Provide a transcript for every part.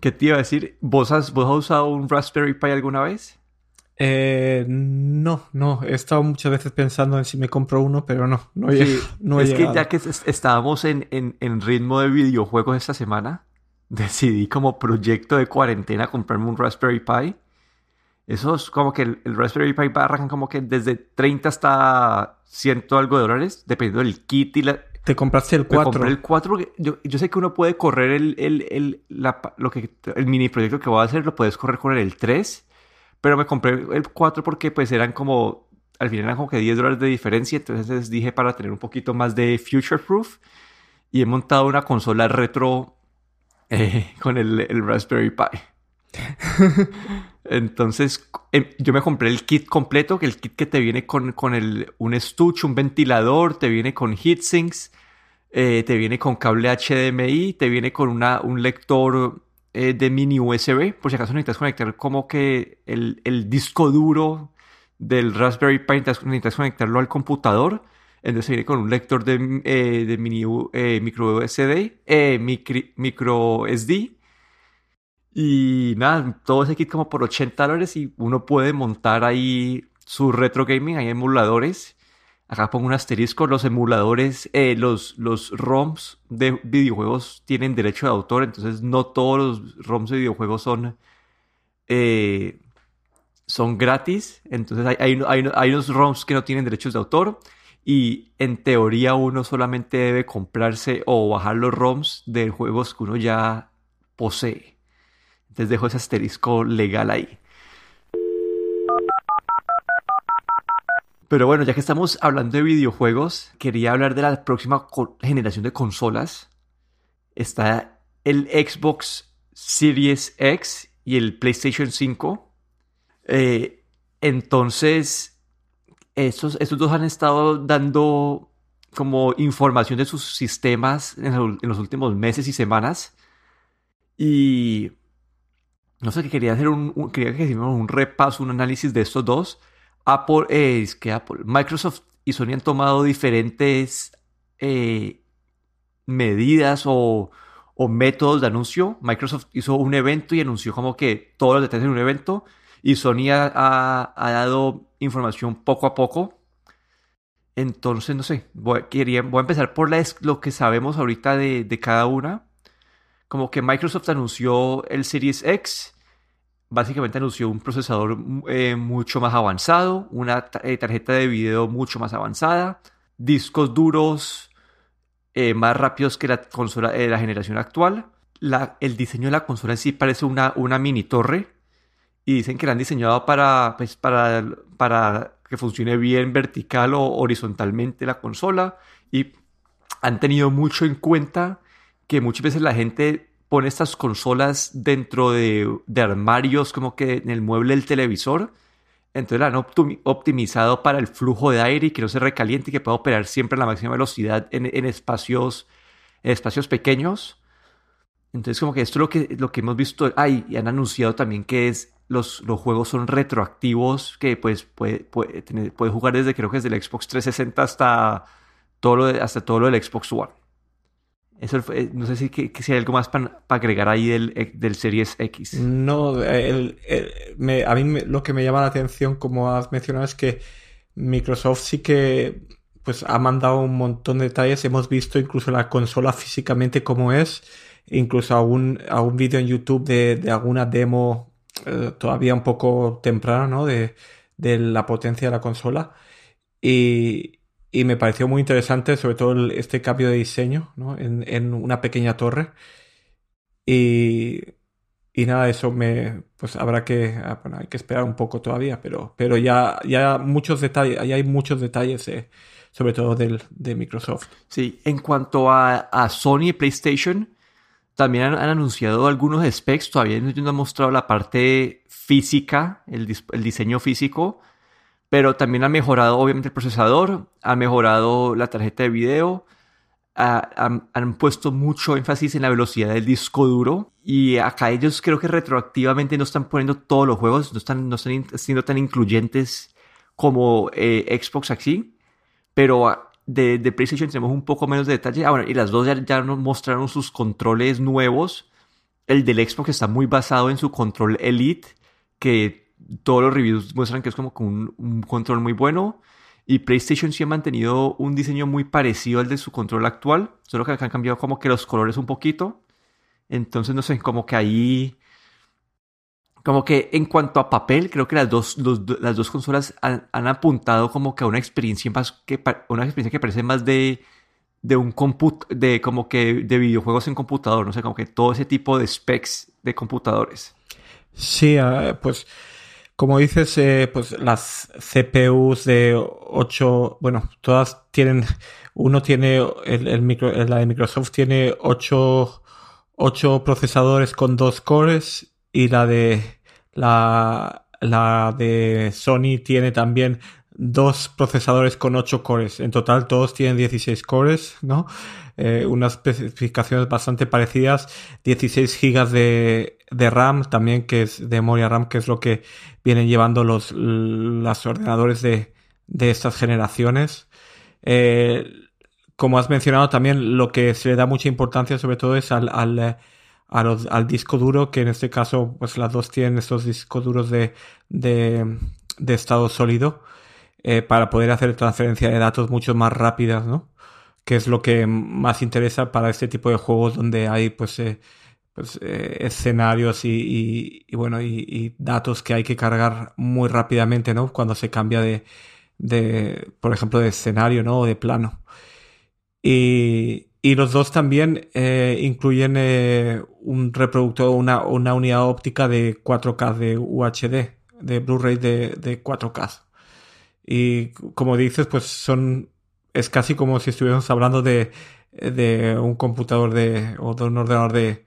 ¿Qué te iba a decir? ¿Vos has, vos has usado un Raspberry Pi alguna vez? Eh, no, no. He estado muchas veces pensando en si me compro uno, pero no, no he, Sí, no he es que ya que es- estábamos en, en, en ritmo de videojuegos esta semana, decidí como proyecto de cuarentena comprarme un Raspberry Pi. Eso es como que el, el Raspberry Pi arrancan como que desde 30 hasta 100 algo de dólares, dependiendo del kit y la... Te compraste el Me 4. compré el 4 porque yo, yo sé que uno puede correr el, el, el, la lo que, el mini proyecto que voy a hacer, lo puedes correr con el 3, pero me compré el 4 porque pues eran como, al final eran como que 10 dólares de diferencia, entonces dije para tener un poquito más de future proof y he montado una consola retro eh, con el, el Raspberry Pi. Entonces, em, yo me compré el kit completo, que el kit que te viene con, con el, un estuche, un ventilador, te viene con heatsinks, eh, te viene con cable HDMI, te viene con una, un lector eh, de mini USB, por si acaso necesitas conectar como que el, el disco duro del Raspberry Pi, necesitas, necesitas conectarlo al computador. Entonces viene con un lector de, eh, de mini eh, micro USB, eh, micri- micro SD. Y nada, todo ese kit como por 80 dólares y uno puede montar ahí su retro gaming, hay emuladores. Acá pongo un asterisco, los emuladores, eh, los, los ROMs de videojuegos tienen derecho de autor, entonces no todos los ROMs de videojuegos son, eh, son gratis. Entonces hay, hay, hay- hay unos ROMs que no tienen derechos de autor y en teoría uno solamente debe comprarse o bajar los ROMs de juegos que uno ya posee. Entonces dejo ese asterisco legal ahí. Pero bueno, ya que estamos hablando de videojuegos, quería hablar de la próxima generación de consolas. Está el Xbox Series X y el PlayStation 5. Eh, entonces, estos, estos dos han estado dando como información de sus sistemas en los últimos meses y semanas. Y no sé, que quería hacer un, quería que hiciéramos un repaso, un análisis de estos dos. Apple, eh, es que Apple, Microsoft y Sony han tomado diferentes eh, medidas o, o métodos de anuncio. Microsoft hizo un evento y anunció como que todos los detalles en un evento. Y Sony ha, ha- dado información poco a poco. Entonces, no sé, voy, quería, voy a empezar por lo que sabemos ahorita de, de cada una. Como que Microsoft anunció el Series X. Básicamente anunció un procesador eh, mucho más avanzado, una eh, tarjeta de video mucho más avanzada, discos duros eh, más rápidos que la consola de la generación actual. El diseño de la consola en sí parece una, una mini torre y dicen que la han diseñado para, pues, para, para que funcione bien vertical o horizontalmente la consola y han tenido mucho en cuenta que muchas veces la gente pone estas consolas dentro de, de armarios como que en el mueble del televisor. Entonces la han optimi- optimizado para el flujo de aire y que no se recaliente y que pueda operar siempre a la máxima velocidad en, en espacios, en espacios pequeños. Entonces como que esto es lo que, lo que hemos visto. Ay, y han anunciado también que es, los, los juegos son retroactivos, que pues puede, puede, puede jugar desde creo que desde el Xbox 360 hasta todo lo, de- hasta todo lo del Xbox One. Eso no sé si, si hay algo más para agregar ahí del, del Series X. No, a mí me- lo que me llama la atención, como has mencionado, es que Microsoft sí que pues ha mandado un montón de detalles. Hemos visto incluso la consola físicamente como es, incluso algún, algún vídeo en YouTube de, de alguna demo eh, todavía un poco temprana, ¿no? De, de la potencia de la consola. Y, y me pareció muy interesante, sobre todo el- este cambio de diseño, ¿no? En, en una pequeña torre. Y, y nada, eso me, pues habrá que, ah, bueno, hay que esperar un poco todavía, pero, pero ya, ya muchos detalles, ya hay muchos detalles, eh, sobre todo del, de Microsoft. Sí, en cuanto a, a Sony y PlayStation, también han, han anunciado algunos specs, todavía no han mostrado la parte física, el, el diseño físico, pero también han mejorado obviamente el procesador, han mejorado la tarjeta de video, ah, han, han puesto mucho énfasis en la velocidad del disco duro y acá ellos creo que retroactivamente no están poniendo todos los juegos, no están, no están siendo tan incluyentes como eh, Xbox aquí, pero ah, de, de PlayStation tenemos un poco menos de detalle. Ah, bueno, y las dos ya, ya nos mostraron sus controles nuevos el del Xbox está muy basado en su control Elite, que todos los reviews muestran que es como un, un control muy bueno. Y PlayStation sí ha mantenido un diseño muy parecido al de su control actual, solo que han cambiado como que los colores un poquito. Entonces, no sé, como que ahí... Como que en cuanto a papel, creo que las dos, las dos consolas han, apuntado como que a una experiencia más que una experiencia que parece más de, de un comput de como que de videojuegos en computador, no sé, como que todo ese tipo de specs de computadores. Sí, ah, pues como dices, eh, pues las CPUs de 8, bueno, todas tienen, uno tiene, el, micro, la de Microsoft tiene 8, procesadores con dos cores y la de, la, la de Sony tiene también dos procesadores con 8 cores. En total todos tienen 16 cores, ¿no? Eh, unas especificaciones bastante parecidas. 16 gigas de, de, RAM también, que es de memoria RAM, que es lo que vienen llevando los, los ordenadores de, de estas generaciones. Eh, como has mencionado también, lo que se le da mucha importancia sobre todo es al, al, al disco duro, que en este caso, pues las dos tienen estos discos duros de, de, de estado sólido. Eh, para poder hacer transferencia de datos mucho más rápidas, ¿no? Que es lo que más interesa para este tipo de juegos donde hay, pues, eh, pues eh, escenarios y, bueno, y, datos que hay que cargar muy rápidamente, ¿no? Cuando se cambia de, de por ejemplo, de escenario, ¿no? O de plano. Y, los dos también incluyen un reproductor, una, una unidad óptica de 4K de UHD, de Blu-ray de, de 4K. Y como dices, pues son. Es casi como si estuviéramos hablando de, de un computador de, o de un ordenador de,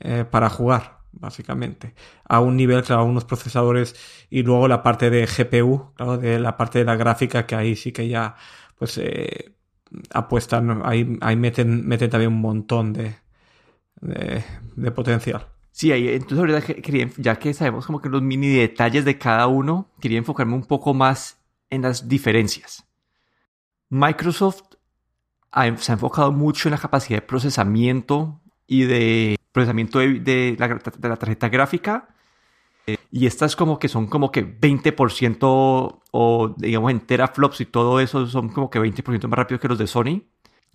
eh, para jugar, básicamente. A un nivel, claro, unos procesadores y luego la parte de GPU, claro, de la parte de la gráfica, que ahí sí que ya, pues, eh, apuestan, ahí, ahí meten, meten también un montón de, de, potencial. Sí, ahí, entonces ahorita ya que sabemos como que los mini detalles de cada uno, quería enfocarme un poco más en las diferencias. Microsoft se ha enfocado mucho en la capacidad de procesamiento y de procesamiento de, la, tarjeta gráfica. y estas como que son como que 20% o digamos en teraflops y todo eso son como que 20% más rápido que los de Sony.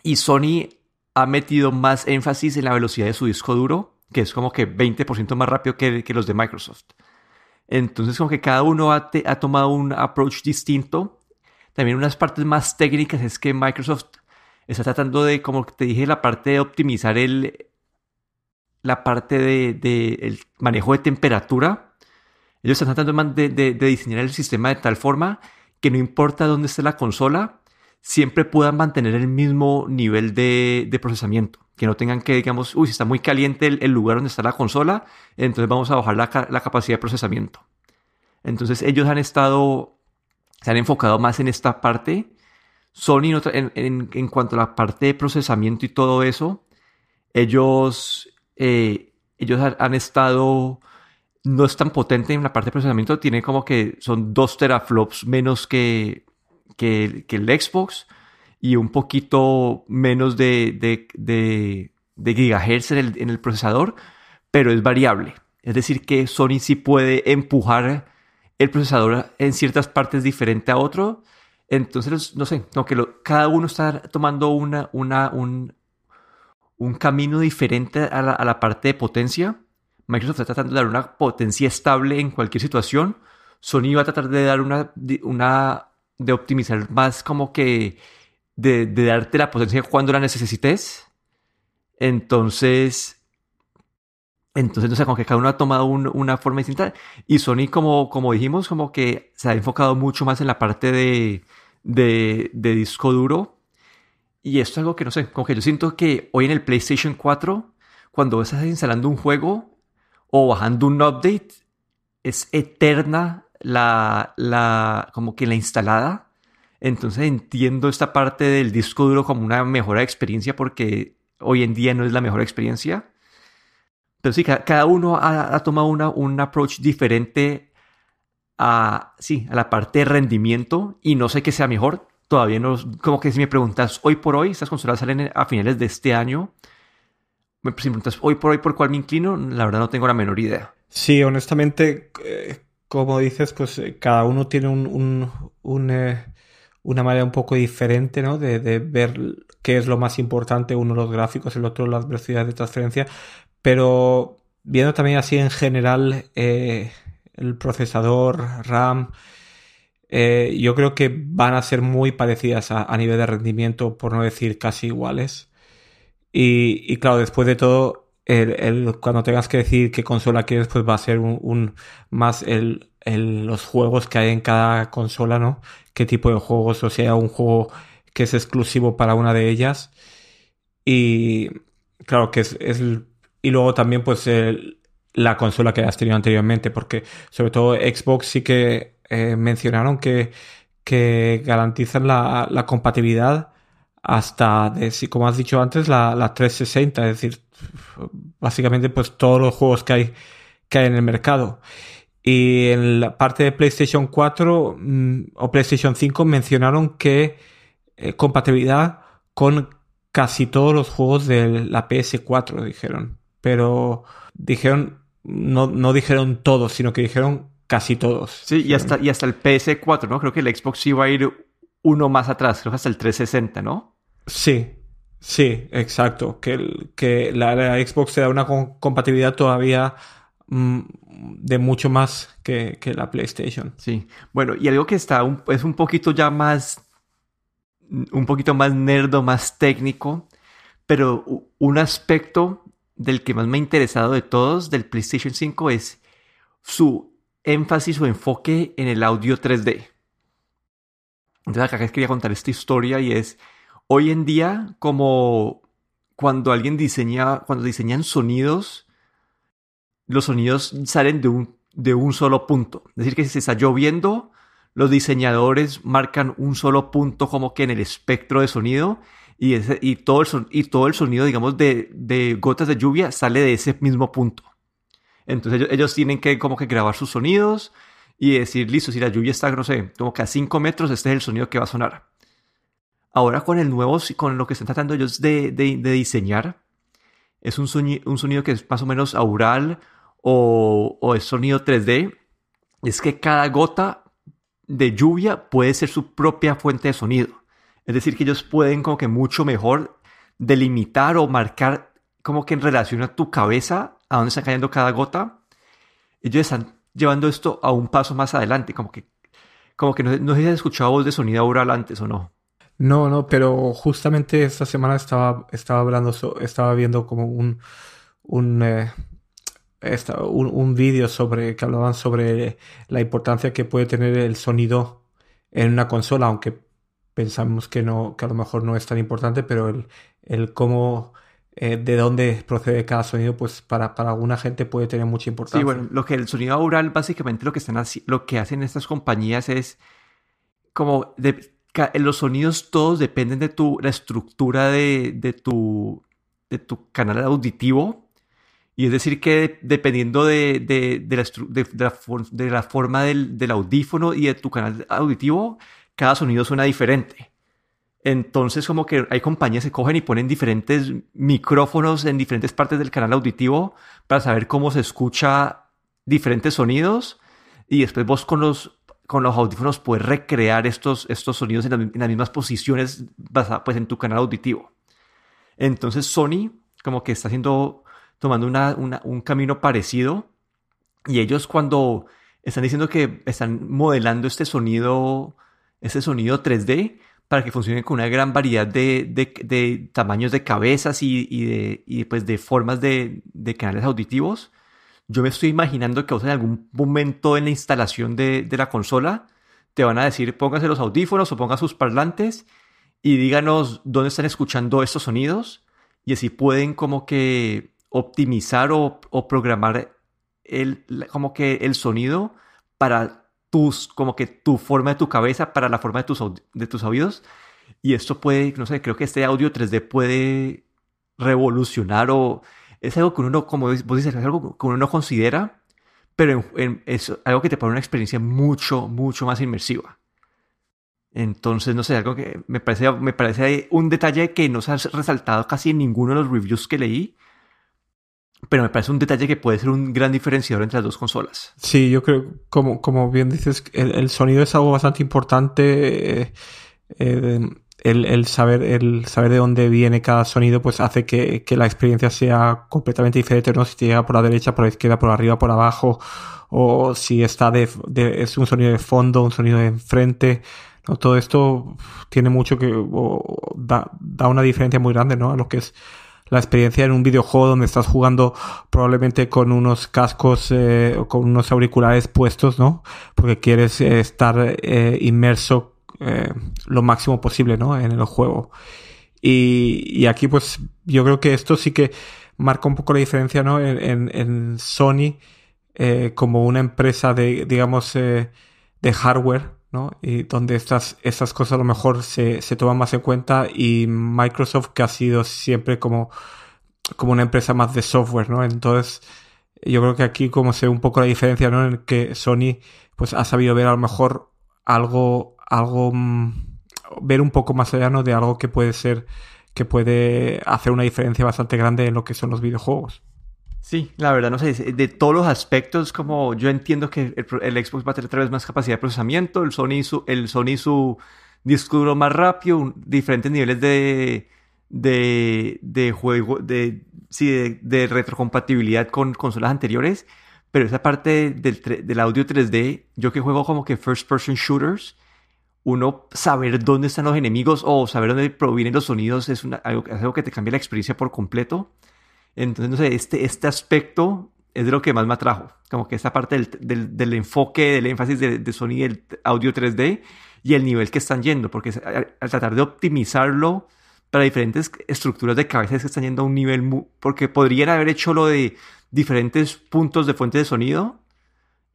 Y Sony ha metido más énfasis en la velocidad de su disco duro, que es como que 20% más rápido que, que los de Microsoft. Entonces, como que cada uno ha, tomado un approach distinto. También unas partes más técnicas es que Microsoft está tratando de, como te dije, la parte de optimizar el, la parte de, el manejo de temperatura. Ellos están tratando de, de, diseñar el sistema de tal forma que no importa dónde esté la consola, siempre puedan mantener el mismo nivel de, procesamiento. Que no tengan que, digamos, uy, si está muy caliente el, lugar donde está la consola, entonces vamos a bajar la, capacidad de procesamiento. Entonces ellos han estado, se han enfocado más en esta parte. Sony, en, cuanto a la parte de procesamiento y todo eso, ellos, eh, ellos han, estado, no es tan potente en la parte de procesamiento, tiene como que son dos teraflops menos que, que, el Xbox y un poquito menos de, de, gigahertz en el, procesador, pero es variable. Es decir, que Sony sí puede empujar el procesador en ciertas partes diferente a otro. Entonces, no sé, no, que cada uno está tomando una, una, un, un camino diferente a la, a la, parte de potencia. Microsoft está tratando de dar una potencia estable en cualquier situación. Sony va a tratar de dar una, una de optimizar más como que de, darte la potencia cuando la necesites. Entonces, entonces, no sé, como que cada uno ha tomado una forma distinta. Y Sony, como, como dijimos, como que se ha enfocado mucho más en la parte de, de, disco duro. Y esto es algo que no sé, como que yo siento que hoy en el PlayStation 4, cuando estás instalando un juego o bajando un update, es eterna la, la, como que la instalada. Entonces entiendo esta parte del disco duro como una mejora experiencia porque hoy en día no es la mejor experiencia. Pero sí, cada uno ha, tomado una, un approach diferente a, sí, a la parte de rendimiento y no sé qué sea mejor. Todavía no, como que si me preguntas hoy por hoy, estas consolas salen a finales de este año. si me preguntas hoy por hoy por cuál me inclino, la verdad no tengo la menor idea. Sí, honestamente, eh, como dices, pues eh, cada uno tiene un, eh, una manera un poco diferente, ¿no? De, de, ver qué es lo más importante, uno los gráficos, el otro las velocidades de transferencia, pero viendo también así en general el procesador, RAM, yo creo que van a ser muy parecidas a, nivel de rendimiento, por no decir casi iguales. Y, y claro, después de todo, el, cuando tengas que decir qué consola quieres, pues va a ser un, más el, los juegos que hay en cada consola, ¿no? Qué tipo de juegos, o sea, un juego que es exclusivo para una de ellas. Y claro que es, es y luego también pues la consola que has tenido anteriormente, porque sobre todo Xbox sí que eh, mencionaron que, que garantizan la, la compatibilidad hasta, de, como has dicho antes, la, la 360, es decir, básicamente pues todos los juegos que hay, que hay en el mercado. Y en la parte de PlayStation 4 mm, o PlayStation 5 mencionaron que eh, compatibilidad con casi todos los juegos de la PS4, dijeron. Pero dijeron, no, no dijeron todos, sino que dijeron casi todos. Sí, y hasta, y hasta el PS4, ¿no? Creo que el Xbox iba a ir uno más atrás, creo que hasta el 360, ¿no? Sí, Sí, exacto. Que, que la, Xbox te da una compatibilidad todavía mm, de mucho más que, la PlayStation. Sí. Bueno, y algo que está es un poquito ya más. Un poquito más nerdo, más técnico. Pero un aspecto del que más me ha interesado de todos del PlayStation 5 es su énfasis o enfoque en el audio 3D. Entonces acá quería contar esta historia y es hoy en día, como cuando alguien diseña, cuando diseñan sonidos, los sonidos salen de un, de un solo punto. Es decir, que si se está lloviendo, los diseñadores marcan un solo punto como que en el espectro de sonido y, todo, el sonido, digamos, de, de, gotas de lluvia sale de ese mismo punto. Entonces ellos, tienen que como que grabar sus sonidos y decir, listo, si la lluvia está, no sé, como que a 5 metros, este es el sonido que va a sonar. Ahora con el nuevo, con lo que están tratando ellos de, diseñar, es un, sonido, un sonido que es más o menos aural o, o es sonido 3D. Es que cada gota de lluvia puede ser su propia fuente de sonido. Es decir, que ellos pueden como que mucho mejor delimitar o marcar como que en relación a tu cabeza, a dónde está cayendo cada gota. Ellos están llevando esto a un paso más adelante, como que, como que no, no sé si has escuchado voz de sonido aural antes o no. No, no, pero justamente esta semana estaba, estaba hablando, estaba viendo como un, un, eh, un, un vídeo sobre, que hablaban sobre la importancia que puede tener el sonido en una consola, aunque pensamos que no, que a lo mejor no es tan importante, pero el, el cómo, eh, de dónde procede cada sonido, pues para, para alguna gente puede tener mucha importancia. Sí, bueno, lo que el sonido aural, básicamente lo que están lo que hacen estas compañías es como de, los sonidos todos dependen de tu, la estructura de, de, tu, de tu canal auditivo. Y es decir, que dependiendo de, de, de la, de, la, forma del, del, audífono y de tu canal auditivo, cada sonido suena diferente. Entonces, como que hay compañías que cogen y ponen diferentes micrófonos en diferentes partes del canal auditivo para saber cómo se escucha diferentes sonidos. Y después vos con los con los audífonos puedes recrear estos, estos sonidos en, las mismas posiciones pues, en tu canal auditivo. Entonces Sony como que está haciendo, tomando una, un camino parecido y ellos cuando están diciendo que están modelando este sonido, este sonido 3D para que funcione con una gran variedad de, de, tamaños de cabezas y, y, de, y pues de formas de, canales auditivos, yo me estoy imaginando que en algún momento en la instalación de, la consola te van a decir póngase los audífonos o ponga sus parlantes y díganos dónde están escuchando estos sonidos y así pueden como que optimizar o, programar el, como que el sonido para tus, como que tu forma de tu cabeza, para la forma de tus, de tus oídos. Y esto puede, no sé, creo que este audio 3D puede revolucionar o es algo que uno, como vos dices, es algo que uno no considera, pero es algo que te pone una experiencia mucho, mucho más inmersiva. Entonces, no sé, algo que me parece, me parece un detalle que no se ha resaltado casi en ninguno de los reviews que leí, pero me parece un detalle que puede ser un gran diferenciador entre las dos consolas. Sí, yo creo, como, como bien dices, el, sonido es algo bastante importante. Eh, eh, el, saber, el saber de dónde viene cada sonido, pues hace que, la experiencia sea completamente diferente, ¿no? Si te llega por la derecha, por la izquierda, por arriba, por abajo, o si está de, es un sonido de fondo, un sonido de enfrente. ¿no? Todo esto tiene mucho que da, da, una diferencia muy grande, ¿no? A lo que es la experiencia en un videojuego donde estás jugando probablemente con unos cascos eh, o con unos auriculares puestos, ¿no? Porque quieres eh, estar eh, inmerso lo máximo posible, ¿no? En el juego. Y, y, aquí, pues, yo creo que esto sí que marca un poco la diferencia, ¿no? En, en, Sony como una empresa de, digamos, de hardware, ¿no? Y donde estas, estas cosas a lo mejor se, se toman más en cuenta y Microsoft que ha sido siempre como, como una empresa más de software, ¿no? Entonces, yo creo que aquí como se ve un poco la diferencia, ¿no? En que Sony pues ha sabido ver a lo mejor algo, algo, mm, ver un poco más allá, ¿no? De algo que puede ser, que puede hacer una diferencia bastante grande en lo que son los videojuegos. Sí, la verdad no sé, de todos los aspectos, como yo entiendo que el, Xbox va a tener otra vez más capacidad de procesamiento, el Sony su, el Sony su disco duro más rápido, diferentes niveles de, de, de juego, de, sí, de, retrocompatibilidad con consolas anteriores, pero esa parte del, del audio 3D, yo que juego como que first person shooters, uno saber dónde están los enemigos o saber dónde provienen los sonidos es, algo, es algo que te cambia la experiencia por completo. Entonces, no sé, este, este aspecto es de lo que más me atrajo. Como que esta parte del, del, enfoque, del énfasis de, de Sony del audio 3D y el nivel que están yendo, porque al, tratar de optimizarlo para diferentes estructuras de cabezas que están yendo a un nivel, porque podrían haber hecho lo de diferentes puntos de fuente de sonido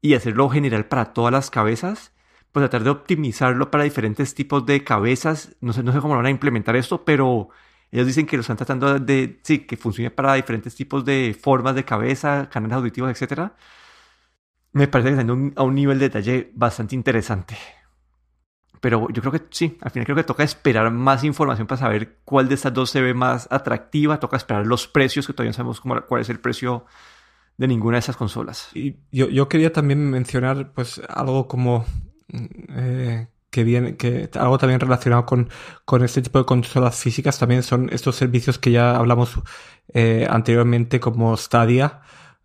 y hacerlo general para todas las cabezas, pues tratar de optimizarlo para diferentes tipos de cabezas, no sé, no sé cómo lo van a implementar esto, pero ellos dicen que lo están tratando de, sí, que funcione para diferentes tipos de formas de cabeza, canales auditivos, etc. Me parece que están a un nivel de detalle bastante interesante. Pero yo creo que sí, al final creo que toca esperar más información para saber cuál de estas dos se ve más atractiva. Toca esperar los precios, que todavía no sabemos cuál es el precio de ninguna de esas consolas. Y yo, yo quería también mencionar pues algo como eh, algo también relacionado con, con este tipo de consolas físicas también son estos servicios que ya hablamos eh, anteriormente como Stadia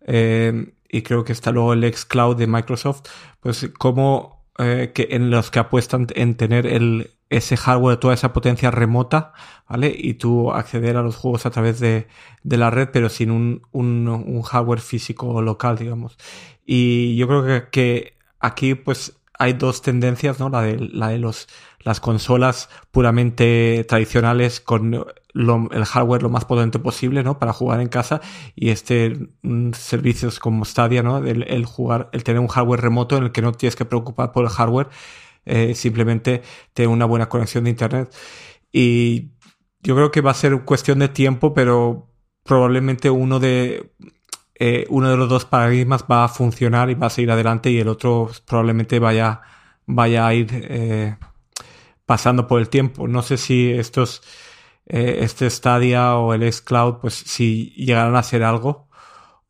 eh, y creo que está luego el xCloud de Microsoft, pues como eh, que en los que apuestan en tener el, ese hardware, toda esa potencia remota, ¿vale? Y tú acceder a los juegos a través de, de la red, pero sin un, un, un, hardware físico local, digamos. Y yo creo que, que aquí, pues, hay dos tendencias, ¿no? La de, la de los, las consolas puramente tradicionales con el hardware lo más potente posible, ¿no? Para jugar en casa y este mm, servicios como Stadia, ¿no? El, jugar, el tener un hardware remoto en el que no tienes que preocupar por el hardware, eh, simplemente tener una buena conexión de internet. Y yo creo que va a ser cuestión de tiempo, pero probablemente uno de eh, uno de los dos paradigmas va a funcionar y va a seguir adelante y el otro probablemente vaya, vaya a ir eh, pasando por el tiempo. No sé si estos, eh, este Stadia o el xCloud, pues si llegarán a ser algo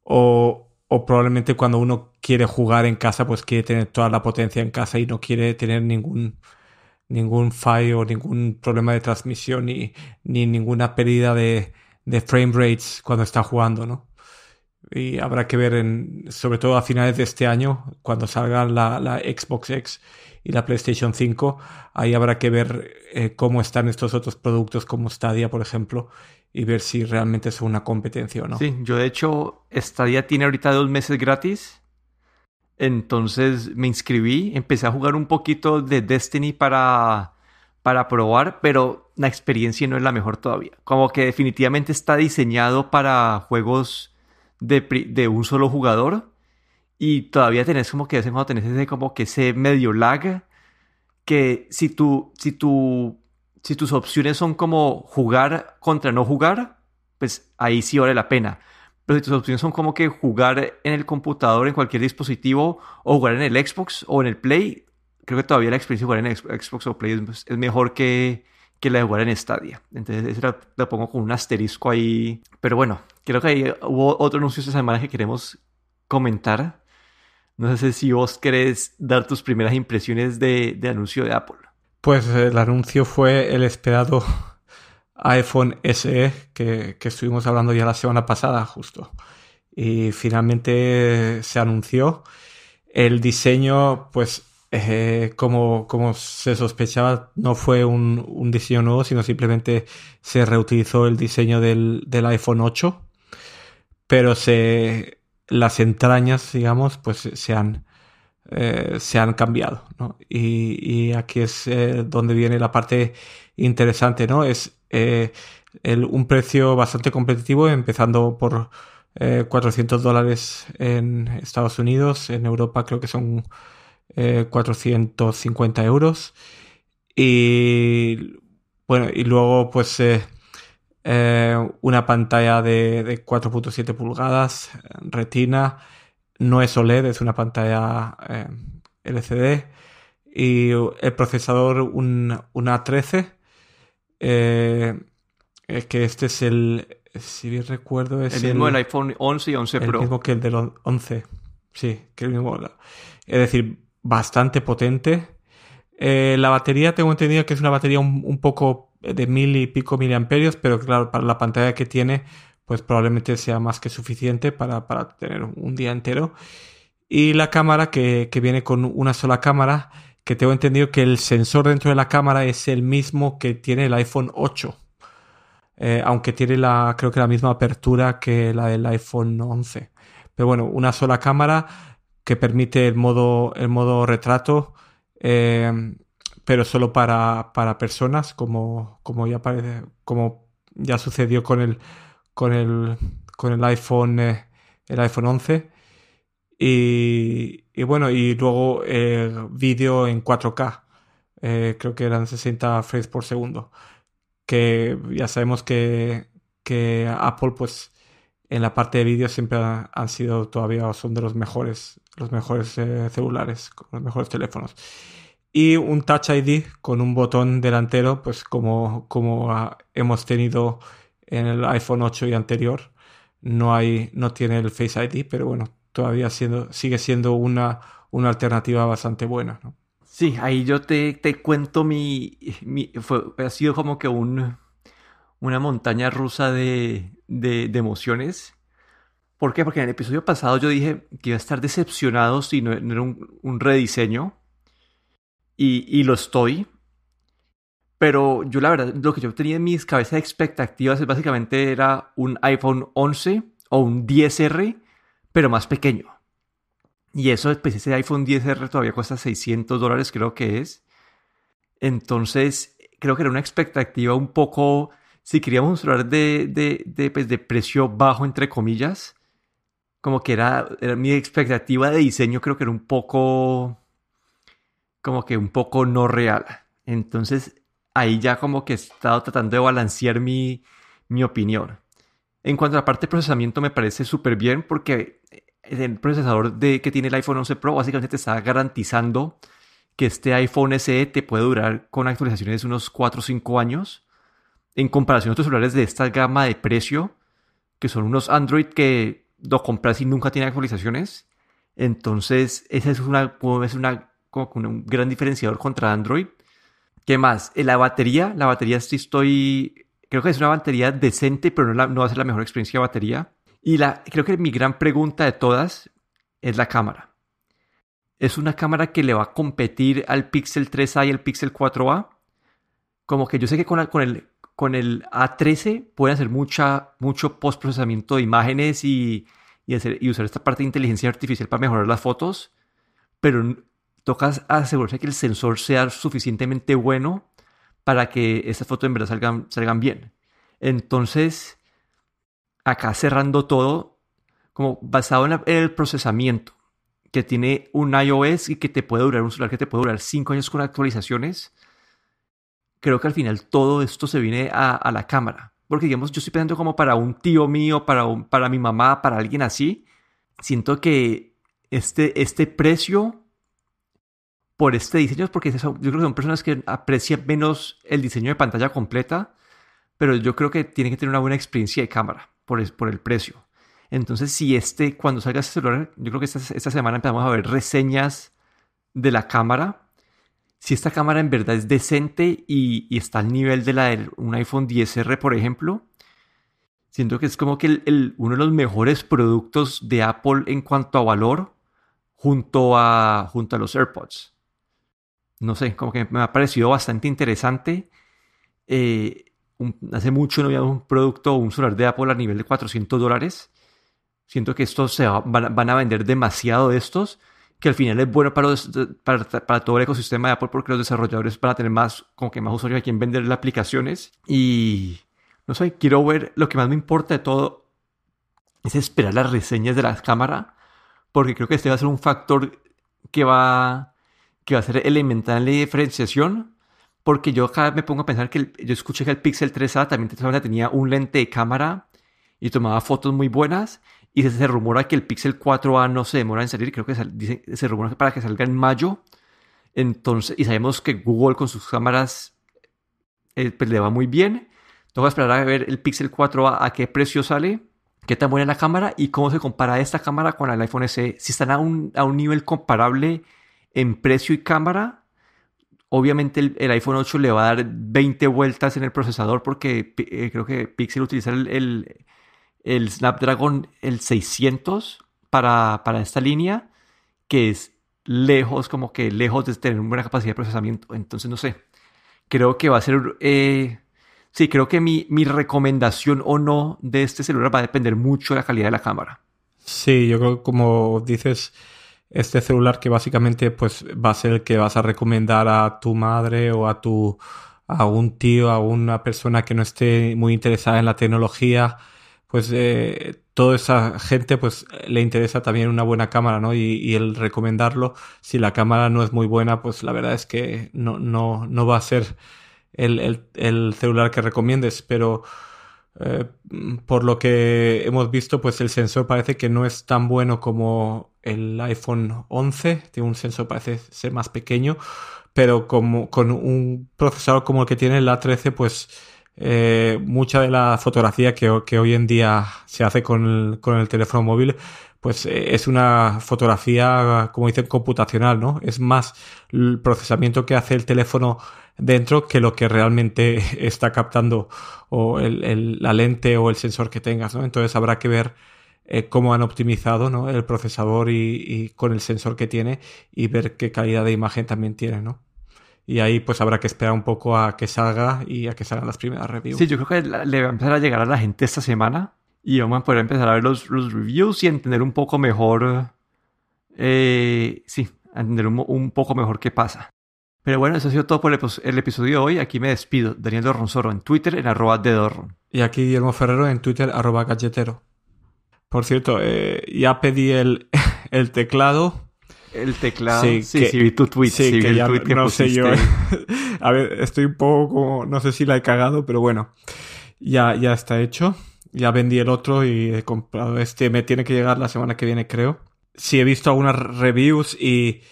o, o probablemente cuando uno quiere jugar en casa, pues quiere tener toda la potencia en casa y no quiere tener ningún ningún fallo, ningún problema de transmisión ni, ni ninguna pérdida de, de frame rates cuando está jugando, ¿no? Y habrá que ver, en, sobre todo a finales de este año, cuando salgan la, Xbox X y la PlayStation 5, ahí habrá que ver eh, cómo están estos otros productos como Stadia, por ejemplo, y ver si realmente es una competencia o no. Sí, yo de hecho, Stadia tiene ahorita dos meses gratis. Entonces me inscribí, empecé a jugar un poquito de Destiny para, para probar, pero la experiencia no es la mejor todavía. Como que definitivamente está diseñado para juegos de, un solo jugador y todavía tenés como que de vez tenés ese como que ese medio lag que si tú si tú si tus opciones son como jugar contra no jugar pues ahí sí vale la pena. Pero si tus opciones son como que jugar en el computador en cualquier dispositivo o jugar en el Xbox o en el Play creo que todavía la experiencia de jugar en Xbox o Play es, mejor que que la de jugar en Stadia. Entonces eso lo, pongo con un asterisco ahí. Pero bueno, creo que hubo otro anuncio esta semana que queremos comentar. No sé si vos querés dar tus primeras impresiones de, de anuncio de Apple. Pues el anuncio fue el esperado iPhone SE que, que, estuvimos hablando ya la semana pasada justo. Y finalmente se anunció. El diseño, pues eh, como, como se sospechaba, no fue un, un, diseño nuevo, sino simplemente se reutilizó el diseño del, del iPhone 8. Pero se, las entrañas, digamos, pues se han, eh, se han cambiado, ¿no? Y, aquí es eh, donde viene la parte interesante, ¿no? Es eh, un precio bastante competitivo, empezando por 400 dólares en Estados Unidos, en Europa creo que son 450 euros. Y bueno, y luego pues una pantalla de, de 4.7 pulgadas, retina, no es OLED, es una pantalla eh, LCD. Y el procesador un, A13. Eh, es que este es el. Si bien recuerdo, es el mismo del iPhone 11 y 11 Pro. El mismo que el del 11. Sí, que el mismo. Es decir, bastante potente. Eh, la batería, tengo entendido que es una batería un, poco de mil y pico miliamperios, pero claro, para la pantalla que tiene, pues probablemente sea más que suficiente para, tener un día entero. Y la cámara que, viene con una sola cámara, que tengo entendido que el sensor dentro de la cámara es el mismo que tiene el iPhone 8. Eh, aunque tiene la, creo que la misma apertura que la del iPhone 11. Pero bueno, una sola cámara que permite el modo, el modo retrato, eh, pero solo para, para personas, como, como, ya parece, como ya sucedió con el con el, con el iPhone, eh, el iPhone 11. Y, bueno, y luego eh, vídeo en 4K. Eh, creo que eran 60 frames por segundo. Que ya sabemos que, que Apple, pues, en la parte de vídeo siempre han sido todavía, son de los mejores, los mejores celulares, los mejores teléfonos. Y un Touch ID con un botón delantero, pues como, como hemos tenido en el iPhone 8 y anterior no hay no tiene el Face ID, pero bueno, todavía siendo, sigue siendo una, una alternativa bastante buena. Sí, ahí yo te, te cuento mi, mi ha sido como que un, una montaña rusa de, de, emociones. ¿Por qué? Porque en el episodio pasado yo dije que iba a estar decepcionado si no, era un, rediseño. Y, y, lo estoy. Pero yo la verdad, lo que yo tenía en mis cabezas de expectativas básicamente era un iPhone 11 o un 10R, pero más pequeño. Y eso, pues ese iPhone 10R todavía cuesta 600 dólares, creo que es. Entonces, creo que era una expectativa un poco, si queríamos hablar de, de, de, pues, de precio bajo, entre comillas, como que era, era mi expectativa de diseño, creo que era un poco, como que un poco no real. Entonces, ahí ya como que he estado tratando de balancear mi, mi opinión. En cuanto a la parte de procesamiento me parece súper bien porque el procesador de, que tiene el iPhone 11 Pro básicamente te está garantizando que este iPhone SE te puede durar con actualizaciones unos 4 o 5 años en comparación a otros celulares de esta gama de precio que son unos Android que lo compras y nunca tiene actualizaciones. Entonces, esa es una, es una, como un gran diferenciador contra Android. ¿Qué más? En la batería, la batería sí estoy... Creo que es una batería decente, pero no, va a ser la mejor experiencia de batería. Y la, creo que mi gran pregunta de todas es la cámara. ¿Es una cámara que le va a competir al Pixel 3A y al Pixel 4A? Como que yo sé que con, con, el, con el A13 pueden hacer mucha, mucho postprocesamiento de imágenes y, y, hacer, y usar esta parte de inteligencia artificial para mejorar las fotos, pero tocas asegurarse que el sensor sea suficientemente bueno para que estas fotos en verdad salgan, salgan bien. Entonces, acá cerrando todo, como basado en, el procesamiento, que tiene un iOS y que te puede durar un celular que te puede durar 5 años con actualizaciones, creo que al final todo esto se viene a, la cámara. Porque digamos, yo estoy pensando como para un tío mío, para, un, para mi mamá, para alguien así. Siento que este, este precio por este diseño, porque yo creo que son personas que aprecian menos el diseño de pantalla completa, pero yo creo que tienen que tener una buena experiencia de cámara por el, por el precio. Entonces, si este, cuando salga este celular, yo creo que esta, esta semana empezamos a ver reseñas de la cámara. Si esta cámara en verdad es decente y, está al nivel de la de un iPhone 10R, por ejemplo, siento que es como que uno de los mejores productos de Apple en cuanto a valor junto a, junto a los AirPods. No sé, como que me ha parecido bastante interesante. Eh, hace mucho no había un producto, un celular de Apple a nivel de 400 dólares. Siento que estos se van, a vender demasiado de estos, que al final es bueno para, para, para, todo el ecosistema de Apple porque los desarrolladores van a tener más, como que más usuarios a quien venderle aplicaciones. Y no sé, quiero ver, lo que más me importa de todo es esperar las reseñas de la cámara, porque creo que este va a ser un factor que va, que va a ser elemental en la diferenciación, porque yo acá me pongo a pensar que yo escuché que el Pixel 3A también tenía un lente de cámara y tomaba fotos muy buenas, y se, rumora que el Pixel 4A no se demora en salir, creo que se, rumora para que salga en mayo, entonces, y sabemos que Google con sus cámaras eh, pues, le va muy bien, tengo que esperar a ver el Pixel 4 a, qué precio sale, qué tan buena es la cámara y cómo se compara esta cámara con el iPhone SE. Si están a un, a un nivel comparable en precio y cámara, obviamente el, iPhone 8 le va a dar 20 vueltas en el procesador porque eh, creo que Pixel utiliza el, Snapdragon el 600 para, para, esta línea, que es lejos, como que lejos de tener una buena capacidad de procesamiento. Entonces, no sé, creo que va a ser... Eh, sí, creo que mi, mi recomendación o no de este celular va a depender mucho de la calidad de la cámara. Sí, yo creo que como dices, este celular que básicamente pues va a ser el que vas a recomendar a tu madre o a tu a un tío, a una persona que no esté muy interesada en la tecnología, pues eh, toda esa gente pues le interesa también una buena cámara, ¿no? Y, el recomendarlo, si la cámara no es muy buena, pues la verdad es que no, no, no va a ser el, celular que recomiendes, pero eh, por lo que hemos visto, pues el sensor parece que no es tan bueno como el iPhone 11, tiene un sensor parece ser más pequeño, pero como con un procesador como el que tiene el A13, pues eh, mucha de la fotografía que, hoy en día se hace con el, teléfono móvil, pues eh, es una fotografía, como dicen, computacional, ¿no? Es más el procesamiento que hace el teléfono dentro que lo que realmente está captando o la lente o el sensor que tengas, ¿no? Entonces habrá que ver eh, cómo han optimizado ¿no? el procesador y, con el sensor que tiene y ver qué calidad de imagen también tiene, ¿no? Y ahí pues habrá que esperar un poco a que salga y a que salgan las primeras reviews. Sí, yo creo que le va a empezar a llegar a la gente esta semana y vamos a poder empezar a ver los, los reviews y entender un poco mejor, eh, sí, entender un, un poco mejor qué pasa. Pero bueno, eso ha sido todo por el, episodio de hoy. Aquí me despido. Daniel Dorronsoro en Twitter en arroba de Dorron. Y aquí Guillermo Ferrero en Twitter arroba galletero. Por cierto, eh, ya pedí el, el teclado. El teclado. Sí, sí, sí, vi tu tweet. Sí, que ya no sé yo. A ver, estoy un poco como, no sé si la he cagado, pero bueno, ya, ya está hecho. Ya vendí el otro y he comprado este. Me tiene que llegar la semana que viene, creo. Sí, he visto algunas reviews y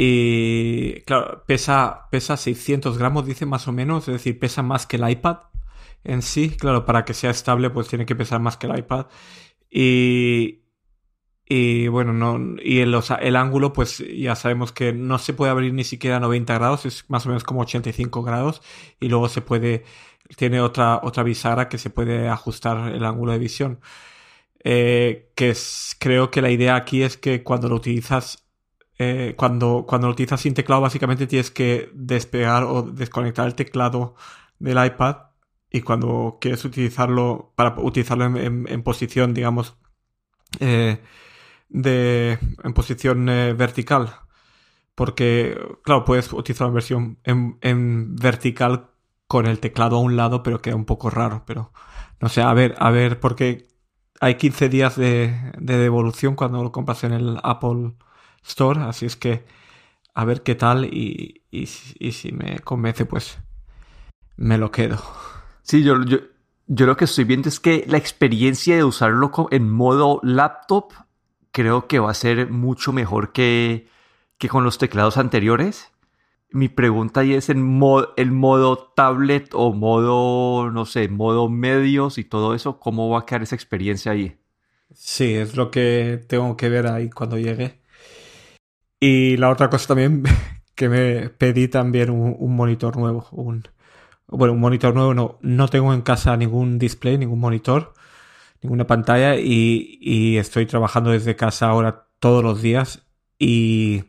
y claro, pesa, pesa 600 gramos, dice más o menos, es decir, pesa más que el iPad en sí. Claro, para que sea estable, pues tiene que pesar más que el iPad. Y, y bueno, no, y el, el ángulo, pues ya sabemos que no se puede abrir ni siquiera a 90 grados, es más o menos como 85 grados. Y luego se puede, tiene otra, otra bisagra que se puede ajustar el ángulo de visión. Eh, que es, creo que la idea aquí es que cuando lo utilizas eh, cuando, cuando lo utilizas sin teclado, básicamente tienes que despegar o desconectar el teclado del iPad. Y cuando quieres utilizarlo para utilizarlo en, posición, digamos, eh, de, en posición eh, vertical. Porque, claro, puedes utilizarlo en versión en, vertical con el teclado a un lado, pero queda un poco raro. Pero no sé, a ver, a ver, porque hay 15 días de, de devolución cuando lo compras en el Apple Store, así es que a ver qué tal y, y, si me convence, pues me lo quedo. Sí, yo, yo, yo lo que estoy viendo es que la experiencia de usarlo en modo laptop creo que va a ser mucho mejor que, que con los teclados anteriores. Mi pregunta ahí es en el modo tablet o modo, no sé, modo medios y todo eso, ¿cómo va a quedar esa experiencia ahí? Sí, es lo que tengo que ver ahí cuando llegue. Y la otra cosa también que me pedí también un, monitor nuevo, un, bueno, un monitor nuevo no, no tengo en casa ningún display, ningún monitor, ninguna pantalla y, y estoy trabajando desde casa ahora todos los días y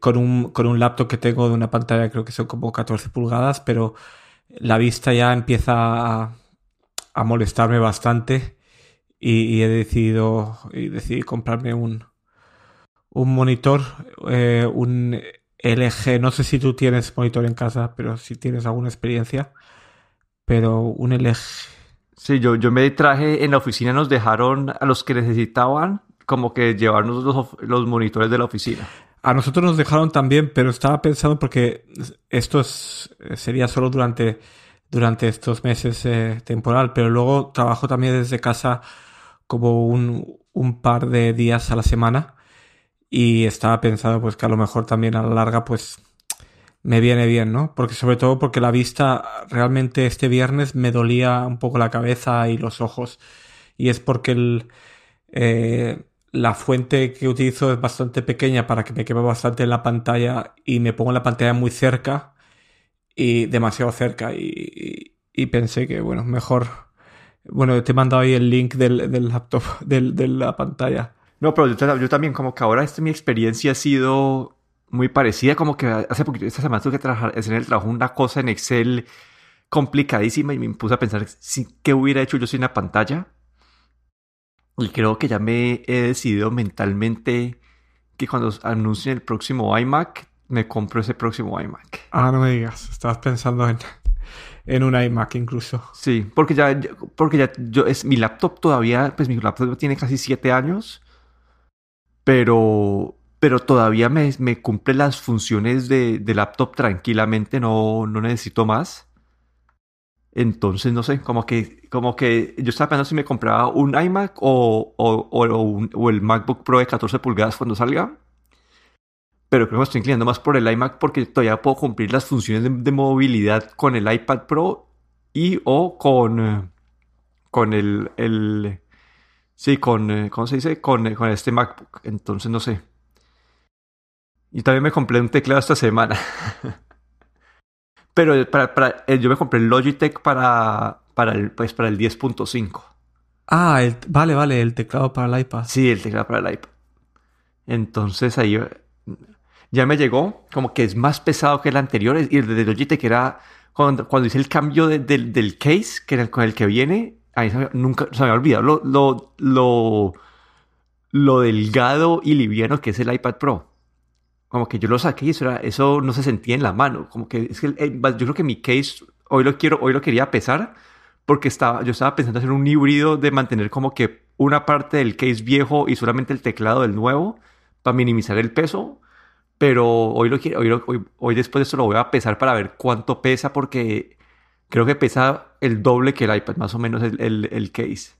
con un, con un laptop que tengo de una pantalla creo que son como 14 pulgadas, pero la vista ya empieza a, a molestarme bastante y, he decidido comprarme un, un monitor, eh, un LG, no sé si tú tienes monitor en casa, pero si tienes alguna experiencia, pero un LG. Sí, yo, yo me traje, en la oficina nos dejaron a los que necesitaban como que llevarnos los, los monitores de la oficina. A nosotros nos dejaron también, pero estaba pensando porque esto sería solo durante, durante estos meses eh, temporal, pero luego trabajo también desde casa como un, un, par de días a la semana y estaba pensando pues que a lo mejor también a la larga pues me viene bien, ¿no? Porque sobre todo porque la vista realmente este viernes me dolía un poco la cabeza y los ojos y es porque el, eh, la fuente que utilizo es bastante pequeña para que me queme bastante en la pantalla y me pongo la pantalla muy cerca y demasiado cerca y, pensé que bueno, mejor... Bueno, te he mandado ahí el link del, del laptop, del, de la pantalla. No, pero yo, también como que ahora este, mi experiencia ha sido muy parecida, como que hace poquito, esta semana tuve que trabajar, hacer el trabajo una cosa en Excel complicadísima y me puse a pensar si, qué hubiera hecho yo sin la pantalla y creo que ya me he decidido mentalmente que cuando anuncien el próximo iMac, me compro ese próximo iMac. Ah, no me digas. Estabas pensando en, en un iMac incluso. Sí, porque ya, porque ya yo, es, mi laptop todavía, pues mi laptop tiene casi siete años, pero, pero todavía me, me cumple las funciones de, de laptop tranquilamente, no, no necesito más. Entonces, no sé, como que, como que yo estaba pensando si me compraba un iMac o, o, o, el MacBook Pro de 14 pulgadas cuando salga. Pero creo que me estoy inclinando más por el iMac porque todavía puedo cumplir las funciones de, movilidad con el iPad Pro y o con, con el, el sí, con, ¿cómo se dice? Con, con este MacBook. Entonces, no sé. Y también me compré un teclado esta semana. Pero para, eh, yo me compré el Logitech para, para el, pues, para el 10.5. Ah, vale, vale, el teclado para el iPad. Sí, el teclado para el iPad. Entonces ahí ya me llegó, como que es más pesado que el anterior. Y el de Logitech era cuando, cuando hice el cambio del case que con el que viene, ahí nunca se me había olvidado lo, lo, lo, lo delgado y liviano que es el iPad Pro como que yo lo saqué y eso, era, eso no se sentía en la mano. Como que es que eh, yo creo que mi case hoy lo quiero, hoy lo quería pesar porque estaba, yo estaba pensando hacer un híbrido de mantener como que una parte del case viejo y solamente el teclado del nuevo para minimizar el peso. Pero hoy, lo quiero, hoy, hoy, después de esto lo voy a pesar para ver cuánto pesa porque creo que pesa el doble que el iPad, más o menos el, el, el case.